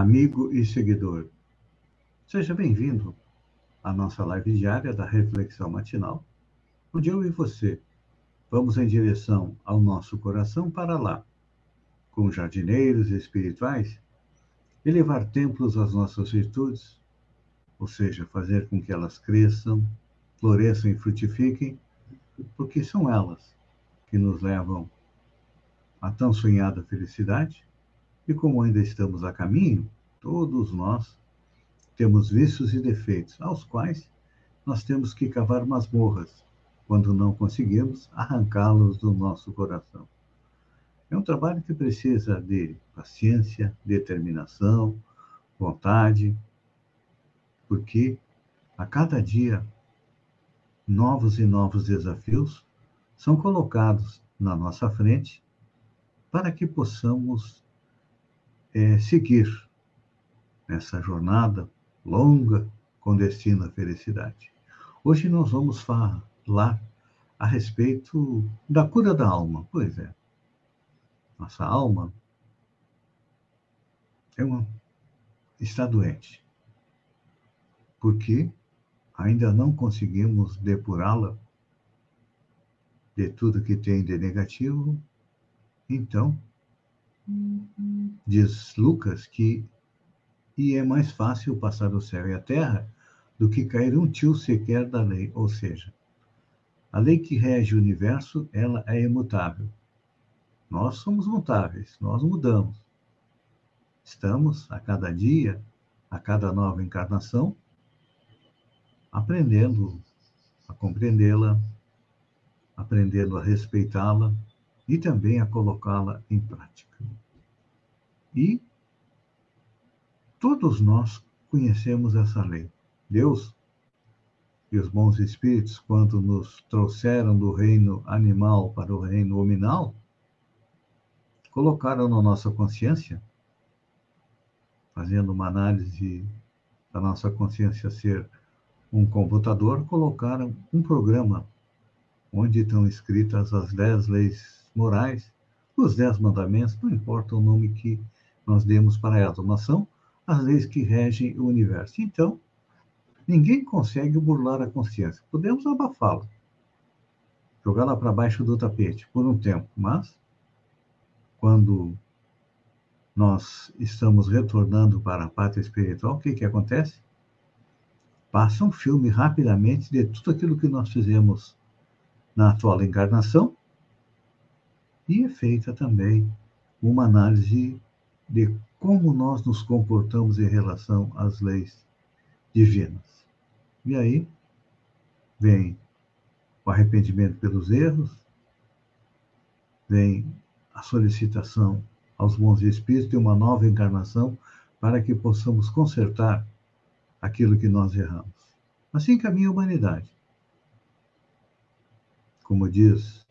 amigo e seguidor. Seja bem-vindo à nossa live diária da Reflexão Matinal, onde eu e você vamos em direção ao nosso coração para lá, com jardineiros espirituais, elevar templos às nossas virtudes, ou seja, fazer com que elas cresçam, floresçam e frutifiquem, porque são elas que nos levam à tão sonhada felicidade e como ainda estamos a caminho, todos nós temos vícios e defeitos, aos quais nós temos que cavar masmorras, quando não conseguimos arrancá-los do nosso coração. É um trabalho que precisa de paciência, determinação, vontade, porque a cada dia novos e novos desafios são colocados na nossa frente para que possamos é, seguir essa jornada longa com destino à felicidade. Hoje nós vamos falar a respeito da cura da alma. Pois é, nossa alma é uma, está doente, porque ainda não conseguimos depurá-la de tudo que tem de negativo, então Diz Lucas que e é mais fácil passar o céu e a terra do que cair um tio sequer da lei, ou seja, a lei que rege o universo, ela é imutável. Nós somos mutáveis, nós mudamos. Estamos a cada dia, a cada nova encarnação, aprendendo a compreendê-la, aprendendo a respeitá-la, e também a colocá-la em prática. E todos nós conhecemos essa lei. Deus e os bons espíritos, quando nos trouxeram do reino animal para o reino hominal, colocaram na nossa consciência, fazendo uma análise da nossa consciência ser um computador, colocaram um programa onde estão escritas as dez leis morais, os dez mandamentos, não importa o nome que nós demos para elas, são as leis que regem o universo. Então, ninguém consegue burlar a consciência. Podemos abafá-la, jogá-la para baixo do tapete por um tempo, mas quando nós estamos retornando para a pátria espiritual, o que, que acontece? Passa um filme rapidamente de tudo aquilo que nós fizemos na atual encarnação e é feita também uma análise de como nós nos comportamos em relação às leis divinas. E aí vem o arrependimento pelos erros, vem a solicitação aos bons espíritos de uma nova encarnação para que possamos consertar aquilo que nós erramos. Assim caminha a humanidade. Como diz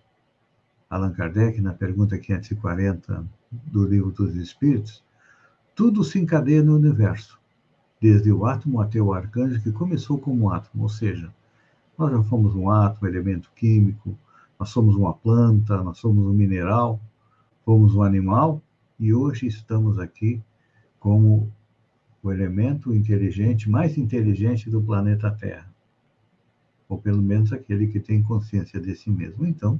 Allan Kardec, na pergunta 540 do Livro dos Espíritos, tudo se encadeia no universo, desde o átomo até o arcanjo, que começou como átomo, ou seja, nós já fomos um átomo, elemento químico, nós somos uma planta, nós somos um mineral, fomos um animal, e hoje estamos aqui como o elemento inteligente, mais inteligente do planeta Terra. Ou pelo menos aquele que tem consciência de si mesmo. Então,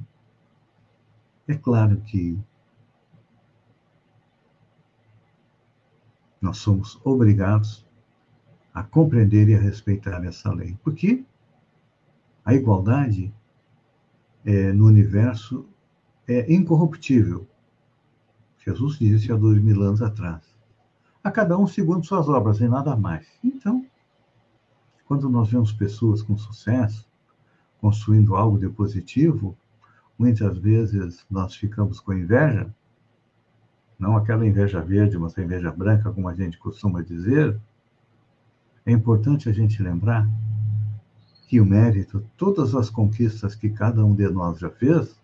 é claro que nós somos obrigados a compreender e a respeitar essa lei, porque a igualdade é, no universo é incorruptível. Jesus disse há dois mil anos atrás. A cada um segundo suas obras e nada mais. Então, quando nós vemos pessoas com sucesso, construindo algo de positivo, muitas vezes nós ficamos com inveja, não aquela inveja verde, mas a inveja branca, como a gente costuma dizer, é importante a gente lembrar que o mérito, todas as conquistas que cada um de nós já fez,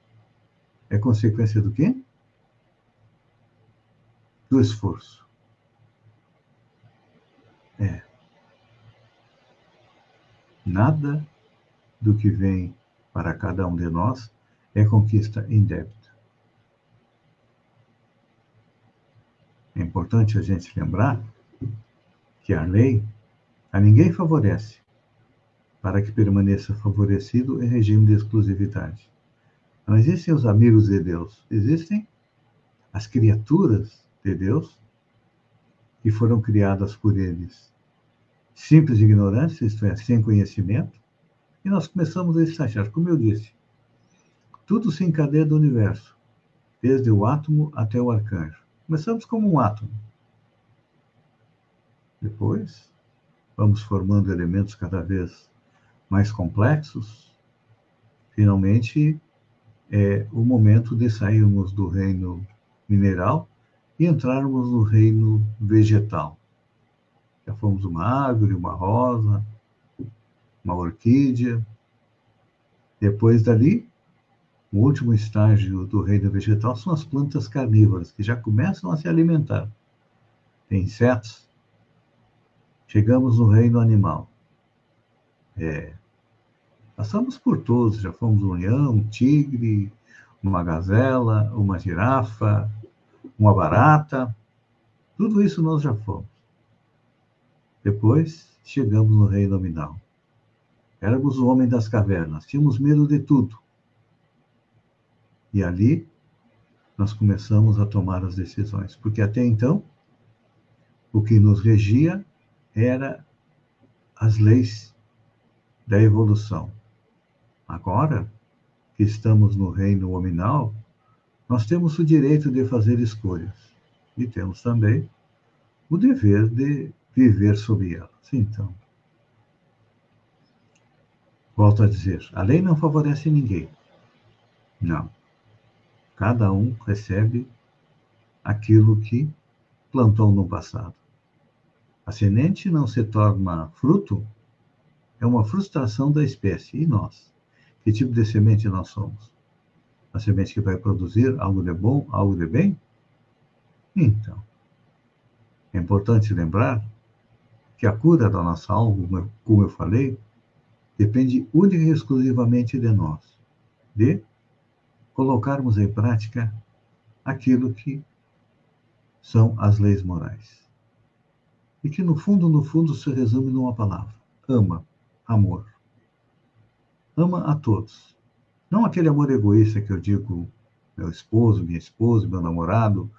é consequência do quê? Do esforço. É. Nada do que vem para cada um de nós é conquista indébita. É importante a gente lembrar que a lei a ninguém favorece, para que permaneça favorecido em regime de exclusividade. Não existem os amigos de Deus, existem as criaturas de Deus que foram criadas por eles. Simples ignorância, isto é, sem conhecimento, e nós começamos a estagiar. Como eu disse, tudo se encadeia do universo, desde o átomo até o arcanjo. Começamos como um átomo. Depois, vamos formando elementos cada vez mais complexos. Finalmente, é o momento de sairmos do reino mineral e entrarmos no reino vegetal. Já fomos uma árvore, uma rosa, uma orquídea. Depois dali, o último estágio do reino vegetal são as plantas carnívoras, que já começam a se alimentar. Tem insetos. Chegamos no reino animal. É, passamos por todos, já fomos um leão, um tigre, uma gazela, uma girafa, uma barata. Tudo isso nós já fomos. Depois chegamos no reino nominal. Éramos o homem das cavernas, tínhamos medo de tudo. E ali nós começamos a tomar as decisões, porque até então o que nos regia era as leis da evolução. Agora que estamos no reino nominal, nós temos o direito de fazer escolhas e temos também o dever de viver sob elas. Então, Volto a dizer, a lei não favorece ninguém. Não. Cada um recebe aquilo que plantou no passado. A semente não se torna fruto, é uma frustração da espécie. E nós? Que tipo de semente nós somos? A semente que vai produzir algo de bom, algo de bem? Então, é importante lembrar que a cura da nossa alma, como eu falei, depende única e exclusivamente de nós, de colocarmos em prática aquilo que são as leis morais. E que, no fundo, no fundo, se resume numa palavra: ama, amor. Ama a todos. Não aquele amor egoísta que eu digo meu esposo, minha esposa, meu namorado,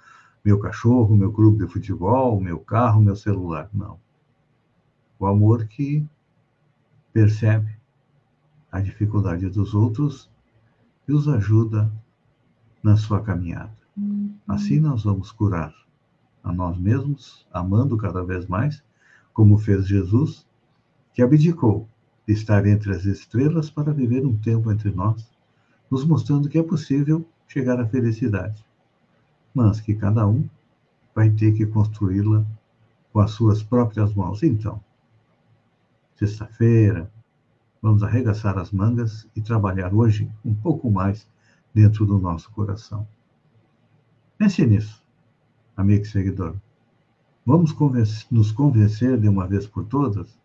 meu cachorro, meu clube de futebol, meu carro, meu celular. Não. O amor que percebe a dificuldade dos outros e os ajuda na sua caminhada. Uhum. Assim nós vamos curar a nós mesmos, amando cada vez mais, como fez Jesus, que abdicou de estar entre as estrelas para viver um tempo entre nós, nos mostrando que é possível chegar à felicidade, mas que cada um vai ter que construí-la com as suas próprias mãos. Então, sexta-feira, vamos arregaçar as mangas e trabalhar hoje um pouco mais dentro do nosso coração. Pense nisso, amigo e seguidor. Vamos nos convencer de uma vez por todas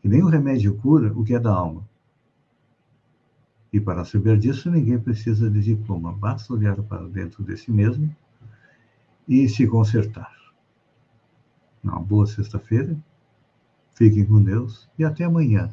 que nenhum remédio cura o que é da alma. E para saber disso, ninguém precisa de diploma, basta olhar para dentro de si mesmo e se consertar. Uma boa sexta-feira, fiquem com Deus e até amanhã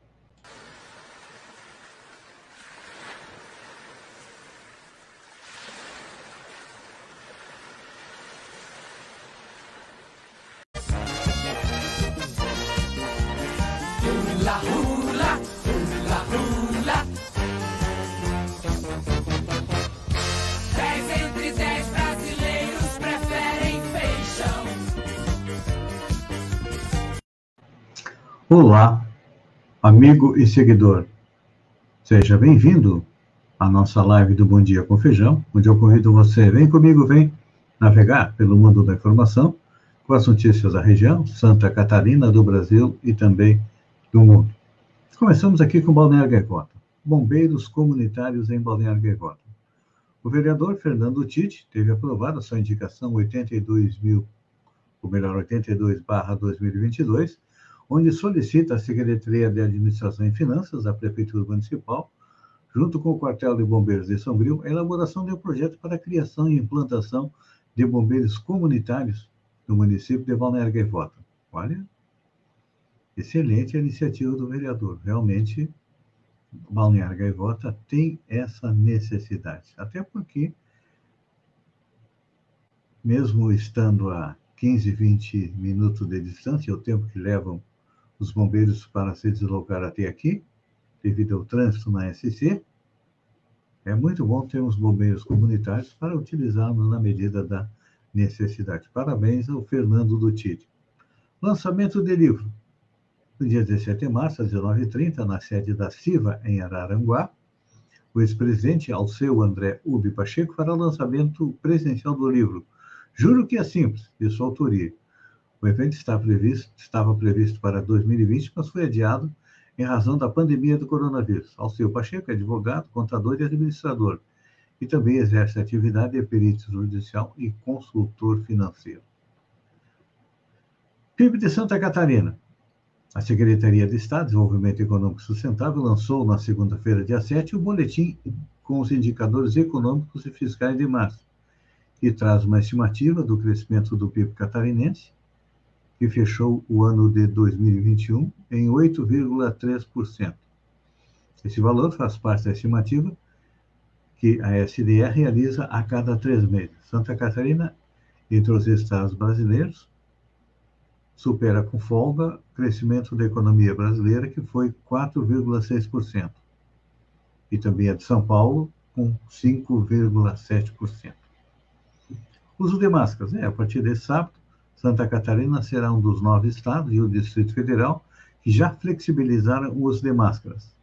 Olá, amigo e seguidor. Seja bem-vindo à nossa live do Bom Dia com Feijão, onde eu convido você, vem comigo, vem navegar pelo mundo da informação com as notícias da região, Santa Catarina, do Brasil e também do mundo. Começamos aqui com Balneário Gaivota. Bombeiros comunitários em Balneário Gaivota. O vereador Fernando Tite teve aprovada sua indicação 82 mil, ou melhor, 82/2022, onde solicita a Secretaria de Administração e Finanças da Prefeitura Municipal, junto com o Quartel de Bombeiros de Sombrio, a elaboração de um projeto para a criação e implantação de bombeiros comunitários no município de Balneário Gaivota. Olha, excelente a iniciativa do vereador. Realmente, Balneário Gaivota tem essa necessidade. Até porque, mesmo estando a 15, 20 minutos de distância, o tempo que levam os bombeiros para se deslocar até aqui, devido ao trânsito na SC, é muito bom termos bombeiros comunitários para utilizarmos na medida da necessidade. Parabéns ao Fernando do Tite. Lançamento de livro. No dia 17 de março, às 19h30, na sede da CIVA, em Araranguá, o ex-presidente Alceu André Ubi Pacheco fará o lançamento presencial do livro Juro que é Simples, de sua autoria. O evento estava previsto, estava previsto para 2020, mas foi adiado em razão da pandemia do coronavírus. Alceu Pacheco é advogado, contador e administrador, e também exerce atividade de perito judicial e consultor financeiro. PIB de Santa Catarina. A Secretaria de Estado de Desenvolvimento Econômico Sustentável lançou na segunda-feira, dia 7, o boletim com os indicadores econômicos e fiscais de março, que traz uma estimativa do crescimento do PIB catarinense que fechou o ano de 2021 em 8,3%. Esse valor faz parte da estimativa que a SDR realiza a cada três meses. Santa Catarina, entre os estados brasileiros, supera com folga o crescimento da economia brasileira, que foi 4,6%, e também a de São Paulo, com 5,7%. Uso de máscaras. É, a partir desse sábado, Santa Catarina será um dos nove estados e o Distrito Federal que já flexibilizaram o uso de máscaras.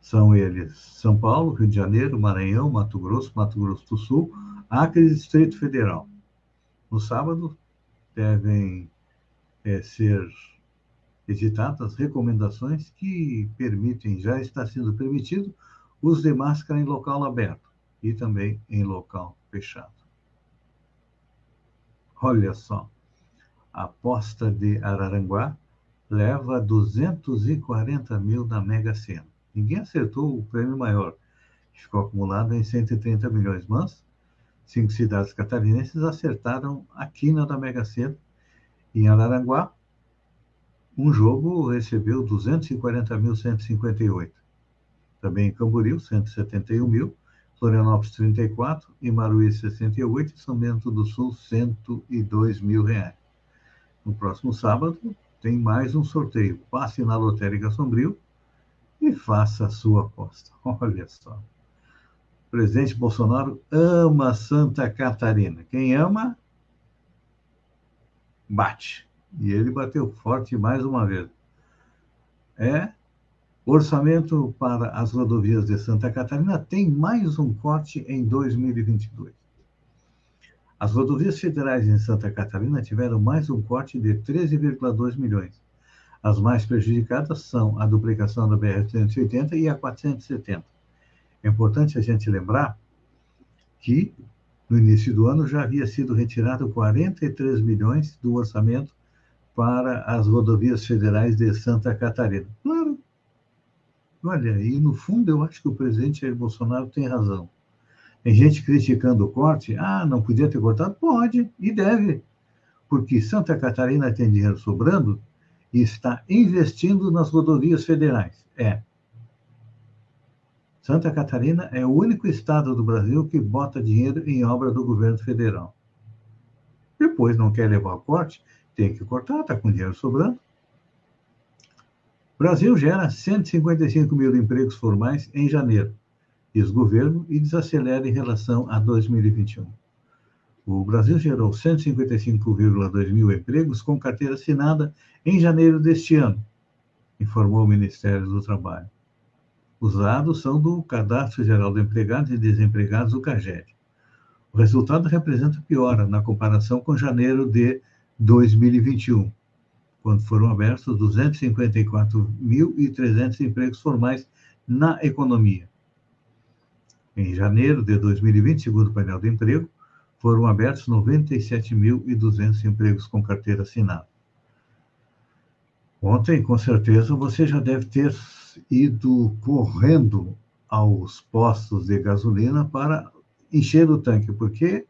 São eles São Paulo, Rio de Janeiro, Maranhão, Mato Grosso, Mato Grosso do Sul, Acre e Distrito Federal. No sábado, devem é, ser editadas recomendações que permitem, já está sendo permitido, uso de máscara em local aberto e também em local fechado. Olha só, a aposta de Araranguá leva 240 mil da Mega Sena. Ninguém acertou o prêmio maior, que ficou acumulado em 130 milhões, mas cinco cidades catarinenses acertaram a quina da Mega Sena. Em Araranguá, um jogo recebeu 240.158. Também em Camboriú, 171 mil. Florianópolis 34, Imaruí 68 e São Bento do Sul 102 mil reais. No próximo sábado tem mais um sorteio. Passe na Lotérica Sombrio e faça a sua aposta. Olha só. O presidente Bolsonaro ama Santa Catarina. Quem ama, bate. E ele bateu forte mais uma vez. É Orçamento para as rodovias de Santa Catarina tem mais um corte em 2022. As rodovias federais em Santa Catarina tiveram mais um corte de 13,2 milhões. As mais prejudicadas são a duplicação da BR-380 e a 470. É importante a gente lembrar que no início do ano já havia sido retirado 43 milhões do orçamento para as rodovias federais de Santa Catarina. Claro, Olha, e no fundo eu acho que o presidente Jair Bolsonaro tem razão. Tem gente criticando o corte. Ah, não podia ter cortado? Pode e deve. Porque Santa Catarina tem dinheiro sobrando e está investindo nas rodovias federais. É. Santa Catarina é o único estado do Brasil que bota dinheiro em obra do governo federal. Depois não quer levar o corte, tem que cortar, está com dinheiro sobrando. Brasil gera 155 mil empregos formais em janeiro, diz governo, e desacelera em relação a 2021. O Brasil gerou 155,2 mil empregos com carteira assinada em janeiro deste ano, informou o Ministério do Trabalho. Os dados são do Cadastro Geral de Empregados e Desempregados, o CAGED. O resultado representa piora na comparação com janeiro de 2021, quando foram abertos 254.300 empregos formais na economia. Em janeiro de 2020, segundo o painel de emprego, foram abertos 97.200 empregos com carteira assinada. Ontem, com certeza, você já deve ter ido correndo aos postos de gasolina para encher o tanque, porque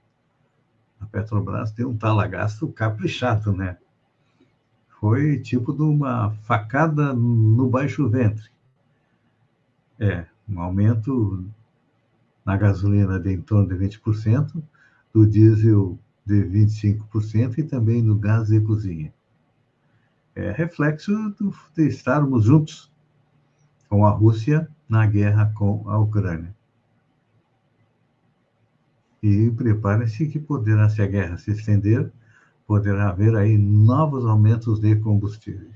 a Petrobras tem um talagasto caprichado, né? Foi tipo de uma facada no baixo ventre. É, um aumento na gasolina de em torno de 20%, do diesel de 25% e também no gás de cozinha. É reflexo do, de estarmos juntos com a Rússia na guerra com a Ucrânia. E prepare-se que poderá, se a guerra se estender, poderá haver aí novos aumentos de combustíveis.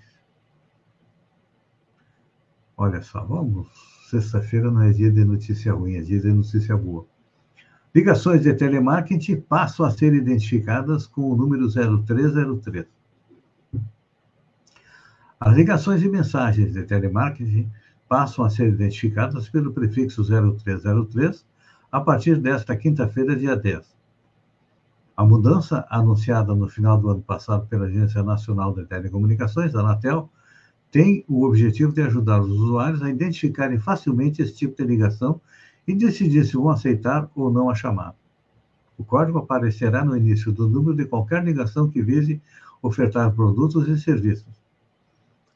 Olha só, vamos. Sexta-feira não é dia de notícia ruim, é dia de notícia boa. Ligações de telemarketing passam a ser identificadas com o número 0303. As ligações e mensagens de telemarketing passam a ser identificadas pelo prefixo 0303 a partir desta quinta-feira, dia 10. A mudança, anunciada no final do ano passado pela Agência Nacional de Telecomunicações, Anatel, tem o objetivo de ajudar os usuários a identificarem facilmente esse tipo de ligação e decidir se vão aceitar ou não a chamada. O código aparecerá no início do número de qualquer ligação que vise ofertar produtos e serviços.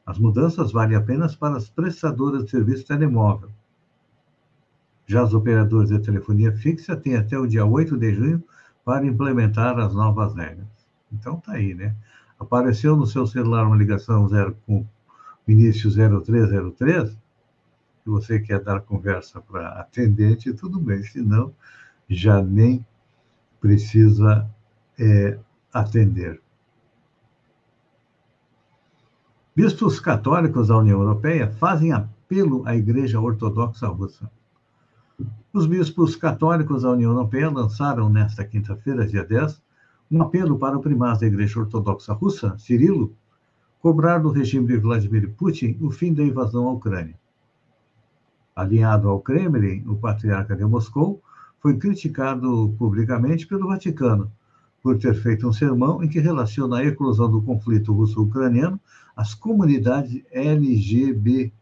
As mudanças valem apenas para as prestadoras de serviço telemóvel. Já os operadores de telefonia fixa têm até o dia 8 de junho para implementar as novas regras. Então tá aí, né? Apareceu no seu celular uma ligação zero com início 0303, se você quer dar conversa para atendente, tudo bem, senão já nem precisa é, atender. Bispos católicos da União Europeia fazem apelo à Igreja Ortodoxa Russa. Os bispos católicos da União Europeia lançaram nesta quinta-feira, dia 10, um apelo para o primaz da Igreja Ortodoxa Russa, Cirilo, cobrar do regime de Vladimir Putin o fim da invasão à Ucrânia. Alinhado ao Kremlin, o patriarca de Moscou foi criticado publicamente pelo Vaticano por ter feito um sermão em que relaciona a eclosão do conflito russo-ucraniano às comunidades LGBTQ+.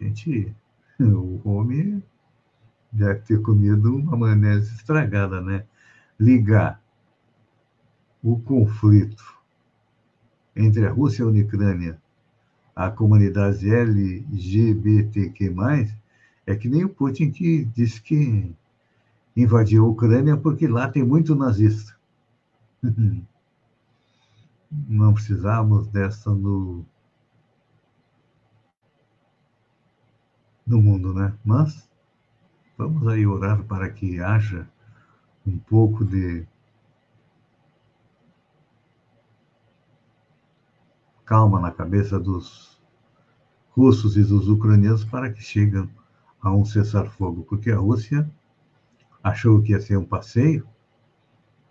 Gente, o homem deve ter comido uma maionese estragada, né? Ligar o conflito entre a Rússia e a Ucrânia à comunidade LGBTQ+, é que nem o Putin que disse que invadiu a Ucrânia porque lá tem muito nazista. Não precisamos dessa no, no mundo, né? Mas vamos aí orar para que haja um pouco de calma na cabeça dos russos e dos ucranianos para que cheguem a um cessar-fogo, porque a Rússia achou que ia ser um passeio,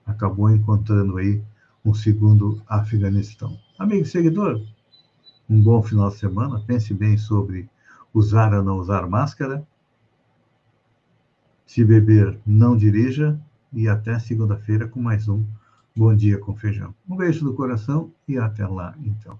acabou encontrando aí um segundo Afeganistão. Amigo seguidor, um bom final de semana. Pense bem sobre usar ou não usar máscara. Se beber, não dirija. E até segunda-feira com mais um Bom Dia com Feijão. Um beijo no coração e até lá, então.